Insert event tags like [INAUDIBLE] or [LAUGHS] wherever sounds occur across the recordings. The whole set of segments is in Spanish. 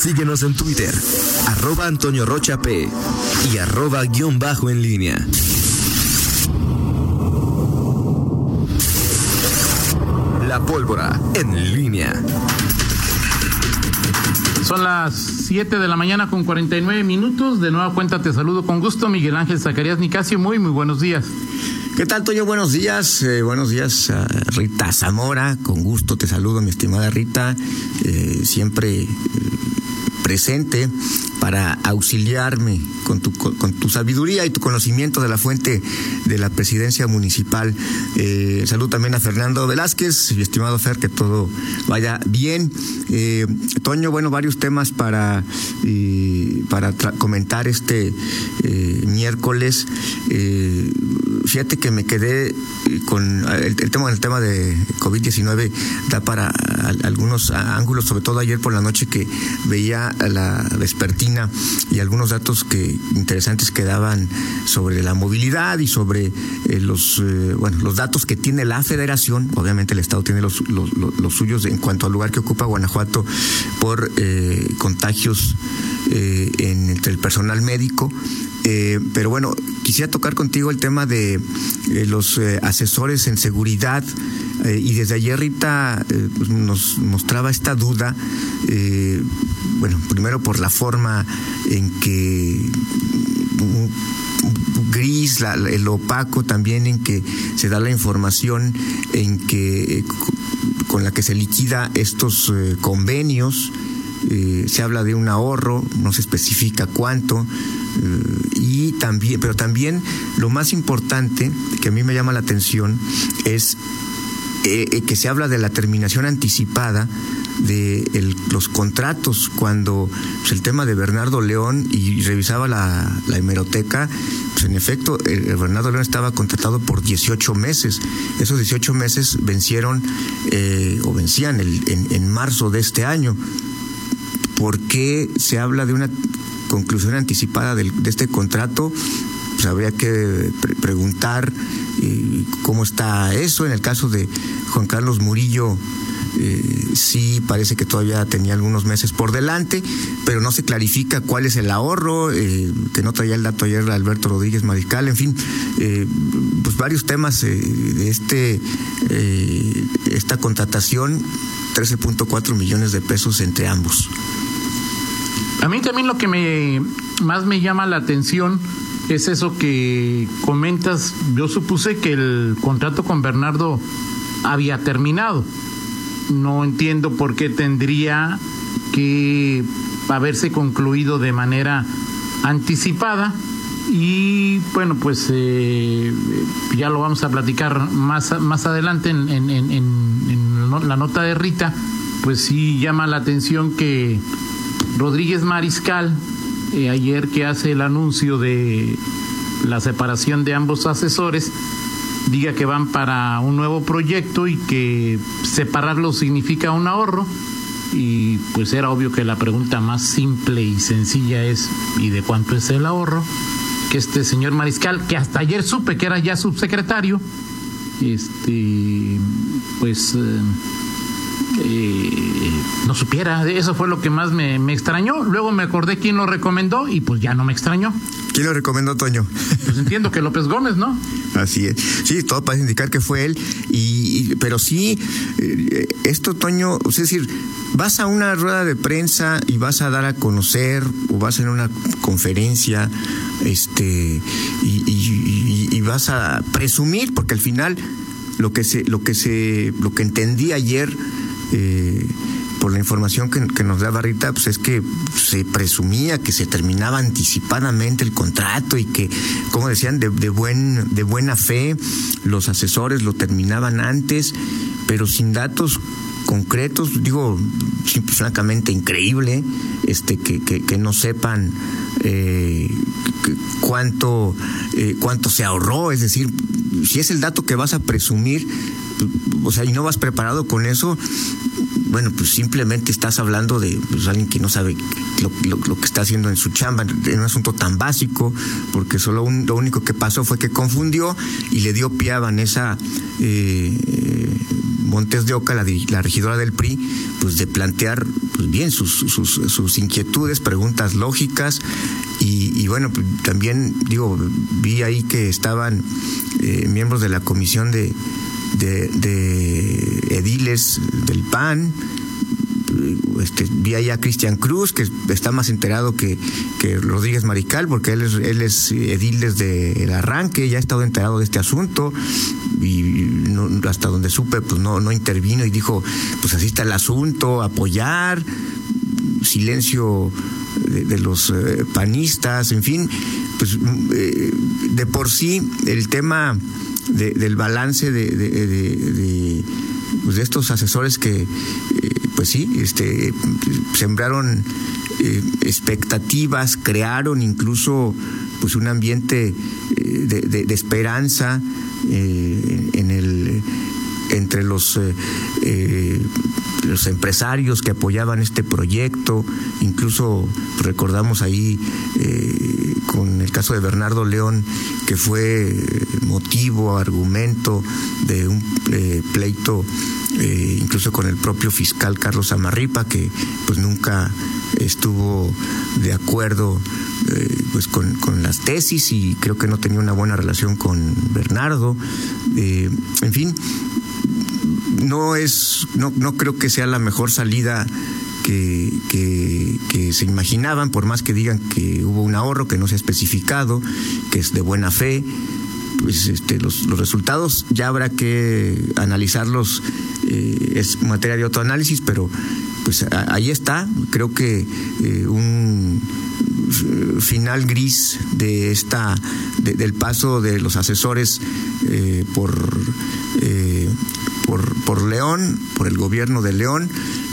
Síguenos en Twitter, arroba Antonio Rocha P y arroba guion bajo en línea. La pólvora en línea. Son las 7 de la mañana con 49 minutos. De nueva cuenta te saludo con gusto, Miguel Ángel Zacarías Nicasio. Muy, muy buenos días. ¿Qué tal, Toño? Buenos días. Eh, buenos días, Rita Zamora. Con gusto te saludo, mi estimada Rita. Eh, siempre eh, presente para auxiliarme con tu, con tu sabiduría y tu conocimiento de la fuente de la presidencia municipal. Eh, salud también a Fernando Velázquez, mi estimado Fer, que todo vaya bien. Eh, Toño, bueno, varios temas para, para comentar este eh, miércoles. Fíjate que me quedé con el, tema, el tema de COVID-19 da para algunos ángulos, sobre todo ayer por la noche que veía la vespertina y algunos datos que interesantes que daban sobre la movilidad y sobre eh, los eh, bueno los datos que tiene la Federación. Obviamente el Estado tiene los, los, suyos en cuanto al lugar que ocupa Guanajuato por eh, contagios entre el personal médico. pero bueno, quisiera tocar contigo el tema de los asesores en seguridad y desde ayer Rita pues, nos mostraba esta duda, bueno, primero por la forma en que gris, el opaco también en que se da la información en que eh, con la que se liquida estos eh, convenios. Eh, se habla de un ahorro, no se especifica cuánto, y también, pero también lo más importante que a mí me llama la atención es que se habla de la terminación anticipada de los contratos cuando pues, el tema de Bernardo León y revisaba la, hemeroteca, pues en efecto, el, Bernardo León estaba contratado por 18 meses. Esos 18 meses vencieron eh, o vencían en, marzo de este año. ¿Por qué se habla de una conclusión anticipada de, este contrato? Pues habría que preguntar eh, cómo está eso. En el caso de Juan Carlos Murillo, eh, sí parece que todavía tenía algunos meses por delante, pero no se clarifica cuál es el ahorro, eh, que no traía el dato ayer Alberto Rodríguez Mariscal, en fin, pues varios temas de este esta contratación, 13.4 millones de pesos entre ambos. A mí también lo que me más me llama la atención es eso que comentas. Yo supuse que el contrato con Bernardo había terminado. No entiendo por qué tendría que haberse concluido de manera anticipada. Y bueno pues eh, ya lo vamos a platicar más más adelante en, la nota de Rita. Pues sí llama la atención que Rodríguez Mariscal eh, ayer que hace el anuncio de la separación de ambos asesores diga que van para un nuevo proyecto y que separarlo significa un ahorro. Y pues era obvio que la pregunta más simple y sencilla es ¿y de cuánto es el ahorro? Que este señor Mariscal, que hasta ayer supe que era ya subsecretario, este pues eh, eh, no supiera. Eso fue lo que más me, me, extrañó. Luego me acordé quién lo recomendó y pues ya no me extrañó. ¿Quién lo recomendó, Toño? Pues entiendo que López Gómez, ¿no? [LAUGHS] Así es. Sí, todo parece indicar que fue él. Y, pero sí, eh, esto, Toño, es decir, vas a una rueda de prensa y vas a dar a conocer o vas a una conferencia, este, y, y vas a presumir, porque al final lo que se, lo que se, lo que entendí ayer eh, por la información que, nos da Barrita, pues es que se presumía que se terminaba anticipadamente el contrato y que, como decían, de, buen, de buena fe, los asesores lo terminaban antes, pero sin datos concretos, digo, francamente increíble, este, que, que, no sepan eh, cuánto, eh, cuánto se ahorró, es decir, si es el dato que vas a presumir, o sea, y no vas preparado con eso, bueno, pues simplemente estás hablando de pues, alguien que no sabe lo, que está haciendo en su chamba, en un asunto tan básico, porque solo lo único que pasó fue que confundió y le dio pie a Vanessa eh, Montes de Oca, la, regidora del PRI, pues de plantear pues bien sus, sus, sus inquietudes, preguntas lógicas y, bueno, pues también digo, vi ahí que estaban eh, miembros de la comisión de, de, ediles del PAN, este, vi ahí a Cristian Cruz, que está más enterado que, que Rodríguez Marical, porque él es, él es edil desde el arranque, ya ha estado enterado de este asunto, y hasta donde supe, pues no, no intervino y dijo, pues así está el asunto, apoyar, silencio de, los eh, panistas, en fin, pues eh, de por sí el tema del balance de, de, pues de estos asesores que, eh, pues sí, este, sembraron expectativas, crearon incluso pues un ambiente de, esperanza en el entre los, eh, eh, los empresarios que apoyaban este proyecto, incluso recordamos ahí eh, con el caso de Bernardo León, que fue motivo, argumento de un pleito incluso con el propio fiscal Carlos Amarripa, que pues nunca estuvo de acuerdo pues con, con, las tesis y creo que no tenía una buena relación con Bernardo. en fin, no es, no, no creo que sea la mejor salida que, que, se imaginaban, por más que digan que hubo un ahorro que no se ha especificado, que es de buena fe, pues este, los, los resultados ya habrá que analizarlos, eh, es materia de otro análisis, pero pues ahí está, creo que eh, un final gris de esta del paso de los asesores eh, por por, León, por el gobierno de León.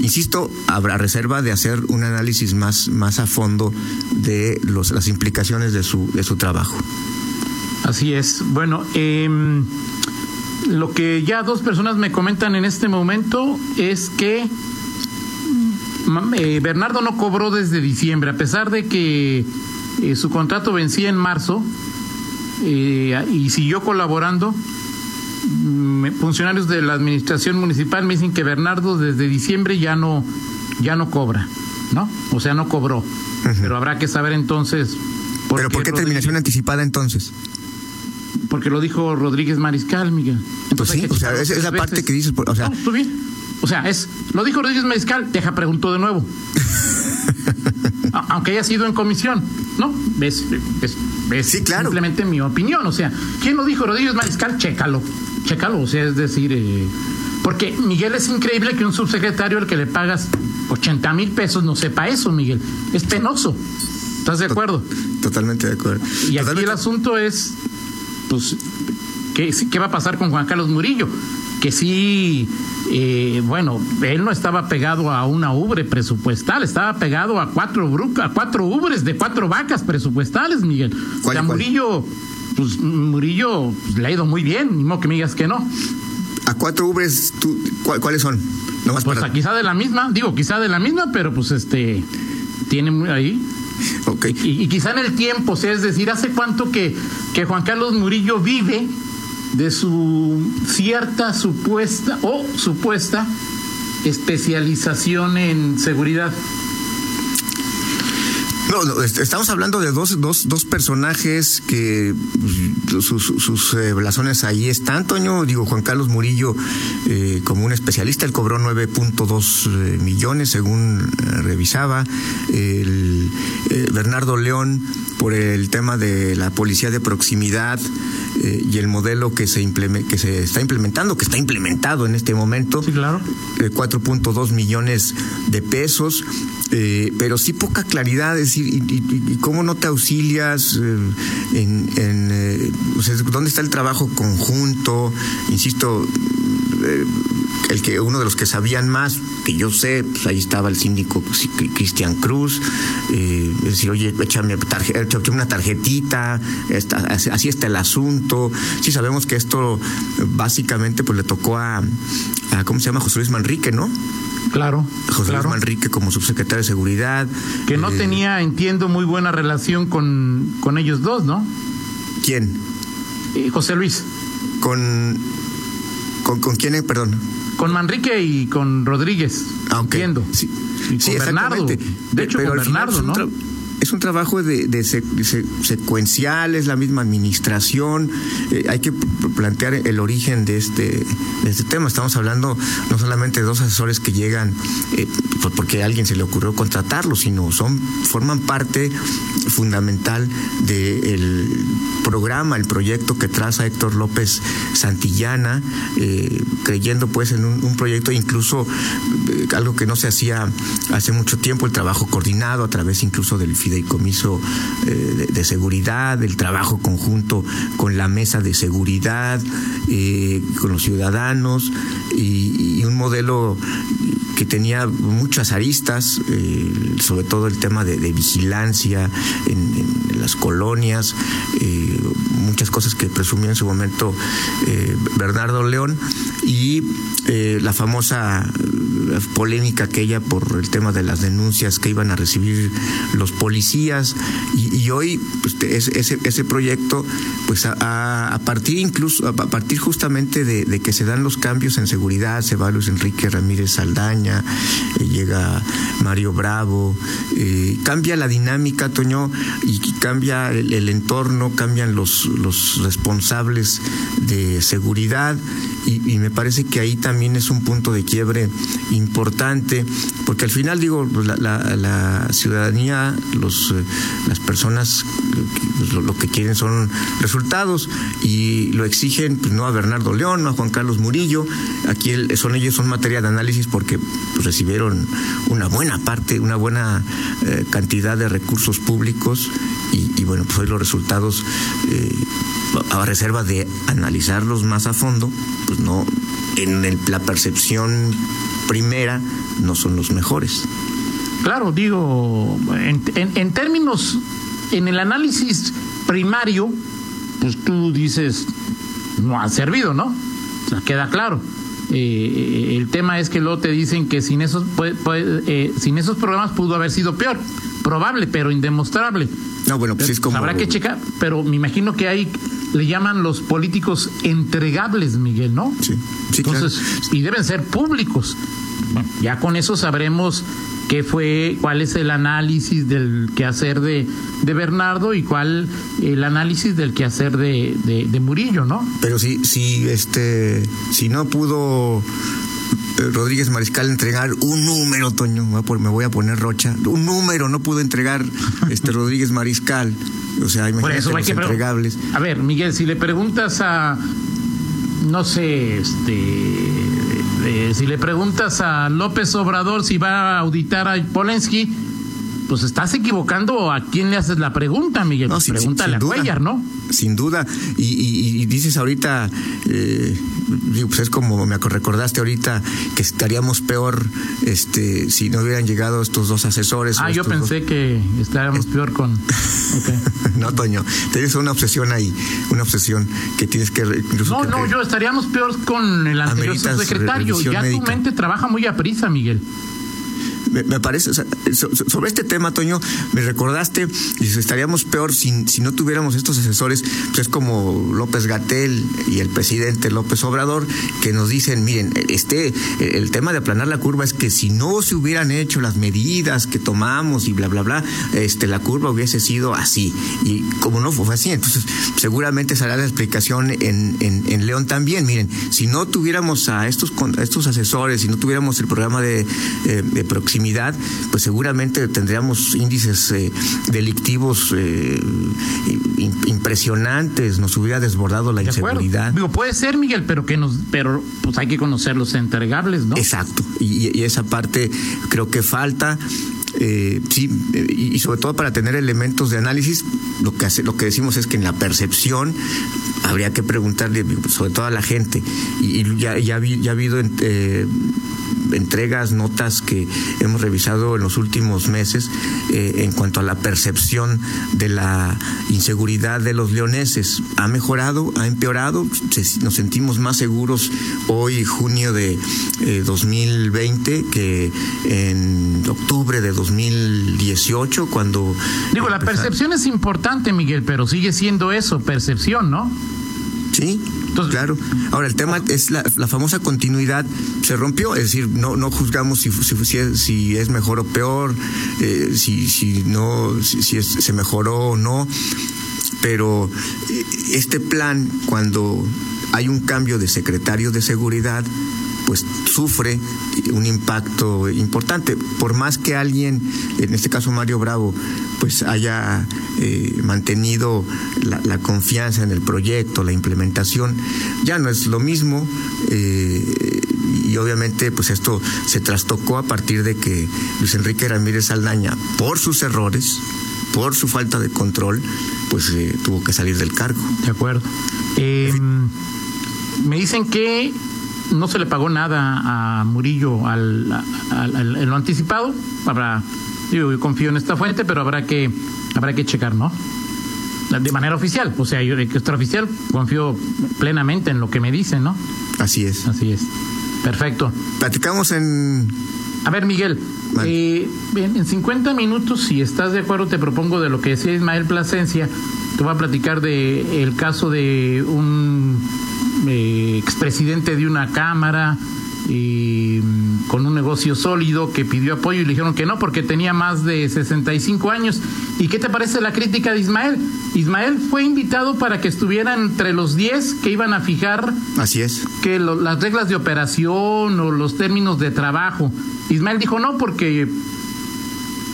Insisto, habrá reserva de hacer un análisis más, más a fondo de los, las implicaciones de su, de su trabajo. Así es. Bueno, em, lo que ya dos personas me comentan en este momento es que eh, Bernardo no cobró desde diciembre, a pesar de que eh, su contrato vencía en marzo eh, y siguió colaborando funcionarios de la administración municipal me dicen que Bernardo desde diciembre ya no ya no cobra, ¿no? O sea, no cobró. Pero habrá que saber entonces. ¿Por ¿Pero por qué terminación anticipada entonces? Porque lo dijo Rodríguez Mariscal, Miguel. pues sí, o sea, es esa parte que dices, o sea, no, bien. O sea, es lo dijo Rodríguez Mariscal, deja preguntó de nuevo. [LAUGHS] Aunque haya sido en comisión, ¿no? Es, sí, claro. simplemente mi opinión. O sea, ¿quién lo dijo? Rodríguez Mariscal, chécalo chécalo, o sea, es decir, eh, porque Miguel es increíble que un subsecretario al que le pagas 80 mil pesos no sepa eso, Miguel. Es penoso. ¿Estás de acuerdo? Totalmente de acuerdo. Y aquí el asunto es, pues, ¿qué, ¿qué va a pasar con Juan Carlos Murillo? Que sí, eh, bueno, él no estaba pegado a una ubre presupuestal, estaba pegado a cuatro, a cuatro ubres de cuatro vacas presupuestales, Miguel. O sea, Murillo pues Murillo pues, le ha ido muy bien, ni modo que me digas que no. ¿A cuatro ubres cuáles son? pues quizá de la misma, digo, quizá de la misma, pero pues este, tiene ahí. Okay. Y, quizá en el tiempo, o sea, es decir, ¿hace cuánto que, que Juan Carlos Murillo vive de su cierta supuesta o supuesta especialización en seguridad? No, estamos hablando de dos, dos, dos personajes que pues, sus, sus eh, blasones ahí están. Toño, digo, Juan Carlos Murillo, eh, como un especialista, él cobró 9.2 eh, millones, según revisaba. El, Bernardo León, por el tema de la policía de proximidad y el modelo que se, que se está implementando, que está implementado en este momento. Sí, claro. 4.2 millones de pesos. Eh, pero sí poca claridad, es decir, y, cómo no te auxilias eh, en, eh, dónde está el trabajo conjunto, insisto, el que uno de los que sabían más, que yo sé, pues ahí estaba el síndico pues, Cristian Cruz, es decir, oye, échame, una tarjetita, así está el asunto, sí sabemos que esto básicamente pues le tocó a, a ¿cómo se llama? José Luis Manrique, ¿no? Claro. José Luis Manrique como subsecretario de Seguridad. Que no eh, tenía, entiendo, muy buena relación con, con ellos dos, ¿no? ¿Quién? Eh, José Luis. Con ¿Con, con quién, perdón? Con Manrique y con Rodríguez. Ah, ok. Entiendo. Sí, Y sí, con Bernardo. De hecho, Pero con Bernardo, ¿no? Es un trabajo de, de se- se- secuencial, es la misma administración. eh, hay que plantear el origen de este, de este tema. Estamos hablando no solamente de dos asesores que llegan eh, por- porque a alguien se le ocurrió contratarlos, sino son forman parte fundamental del programa, el proyecto que traza Héctor López Santillana, eh, creyendo pues en un, un proyecto incluso eh, algo que no se hacía hace mucho tiempo, el trabajo coordinado a través incluso del fideicomiso eh, de, seguridad, el trabajo conjunto con la mesa de seguridad, eh, con los ciudadanos y, un modelo que tenía muchas aristas, eh, sobre todo el tema de, vigilancia en, las colonias, muchas cosas que presumía en su momento Bernardo León y la famosa polémica aquella por el tema de las denuncias que iban a recibir los policías y, hoy pues, ese, proyecto pues a, partir incluso a partir justamente de, que se dan los cambios en seguridad se va Luis Enrique Ramírez Saldaña eh, llega Mario Bravo eh, cambia la dinámica Toño y cambia el, entorno cambian los los responsables de seguridad y, me parece que ahí también es un punto de quiebre importante porque al final digo la, la- ciudadanía eh, las personas lo, que quieren son resultados y lo exigen pues, no a Bernardo León no a Juan Carlos Murillo. Aquí el- son ellos son materia de análisis porque pues, recibieron una buena parte una buena eh, cantidad de recursos públicos y, y, bueno pues hoy los resultados eh, a reserva de analizarlos más a fondo pues no en el- la percepción primera no son los mejores Claro, digo, en, en- en términos, en el análisis primario, pues tú dices, no ha servido, ¿no? O sea, queda claro. Eh, el tema es que luego te dicen que sin esos, puede- puede- eh, sin esos programas pudo haber sido peor. Probable, pero indemostrable. no bueno pues es como Habrá que checar, pero me imagino que hay, le llaman los políticos entregables, Miguel, ¿no? Sí, sí, Entonces, y deben ser públicos. Bueno, ya con eso sabremos qué fue, cuál es el análisis del quehacer de, de Bernardo y cuál el análisis del quehacer de, de, de Murillo, ¿no? Pero si, si, este, si no pudo eh, Rodríguez Mariscal entregar un número, Toño, me voy a poner rocha, un número no pudo entregar [LAUGHS] este Rodríguez Mariscal. O sea, Por imagínate eso hay los que entregables. A ver, Miguel, si le preguntas a, no sé, este, eh, si le preguntas a López Obrador si va a auditar a Polensky, pues estás equivocando a quién le haces la pregunta, Miguel. No, sin- Pregúntale sin a duda. Cuellar, ¿no? Sin duda. Y, y- y dices ahorita, eh, pues es como me recordaste ahorita que estaríamos peor este si no hubieran llegado estos dos asesores. Ah, yo dos- pensé que estaríamos peor con. [LAUGHS] ok. No, Toño, tienes una obsesión ahí, una obsesión que tienes que No, que no, re- yo estaríamos peor con el anterior Ameritas subsecretario. Ya tu mente trabaja muy a prisa, Miguel. Me, parece, sobre este tema, Toño, me recordaste, y estaríamos peor si, si no tuviéramos estos asesores, pues es como López Gatel y el presidente López Obrador, que nos dicen, miren, este, el tema de aplanar la curva es que si no se hubieran hecho las medidas que tomamos y bla, bla, bla, este, la curva hubiese sido así. Y como no fue así, entonces seguramente será la explicación en, en, León también. Miren, si no tuviéramos a estos, a estos asesores, si no tuviéramos el programa de, eh, de proximidad, pues seguramente tendríamos índices eh, delictivos eh, im- impresionantes, nos hubiera desbordado la De inseguridad. Digo, puede ser, Miguel, pero que nos, pero pues hay que conocer los entregables, ¿no? Exacto, y, y esa parte creo que falta. eh, sí, y, y sobre todo para tener elementos de análisis, lo que hace, lo que decimos es que en la percepción habría que preguntarle, sobre todo a la gente, y, y ya, ya, vi- ya ha habido eh, entregas, notas que hemos revisado en los últimos meses eh, en cuanto a la percepción de la inseguridad de los leoneses. ¿Ha mejorado? ¿Ha empeorado? Se- nos sentimos más seguros hoy, junio de eh, 2020, que en octubre de 2018, cuando... Digo, la percepción es importante, Miguel, pero sigue siendo eso, percepción, ¿no? Sí, Entonces, claro. Ahora, el tema es la, famosa continuidad. Se rompió, es decir, no, no juzgamos si, si, si es mejor o peor, eh, si, si no, si, se mejoró o no, pero eh, este plan, cuando hay un cambio de secretario de seguridad, pues sufre un impacto importante. Por más que alguien, en este caso Mario Bravo, pues haya eh, mantenido la, confianza en el proyecto, la implementación, ya no es lo mismo. Eh, y obviamente pues esto se trastocó a partir de que Luis Enrique Ramírez Saldaña, por sus errores, por su falta de control, pues eh, tuvo que salir del cargo. De acuerdo. me dicen que no se le pagó nada a Murillo al, lo anticipado. Habrá, yo confío en esta fuente, pero habrá que, habrá que checar, ¿no? De manera oficial, o sea, yo de extraoficial confío plenamente en lo que me dicen, ¿no? Así es. Así es. Perfecto. Platicamos en. A ver, Miguel, eh, en 50 minutos, si estás de acuerdo, te propongo de lo que decía Ismael Plasencia. Te voy a platicar de el caso de un eh, expresidente de una cámara y, mm, con un negocio sólido que pidió apoyo y le dijeron que no porque tenía más de 65 años. ¿Y qué te parece la crítica de Ismael? Ismael fue invitado para que estuviera entre los 10 que iban a fijar Así es. que las reglas de operación o los términos de trabajo. Ismael dijo no porque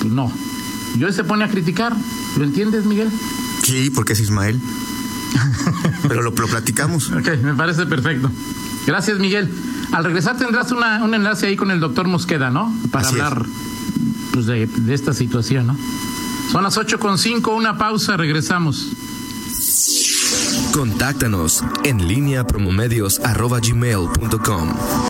pues no. Y hoy se pone a criticar. ¿Lo entiendes, Miguel? Sí, porque es Ismael. [LAUGHS] Pero lo, platicamos. Ok, me parece perfecto. Gracias, Miguel. Al regresar tendrás una, un enlace ahí con el doctor Mosqueda, ¿no? Para hablar pues, de, de, esta situación, ¿no? Son las ocho con cinco, una pausa, regresamos. Contáctanos en línea promomedios.com.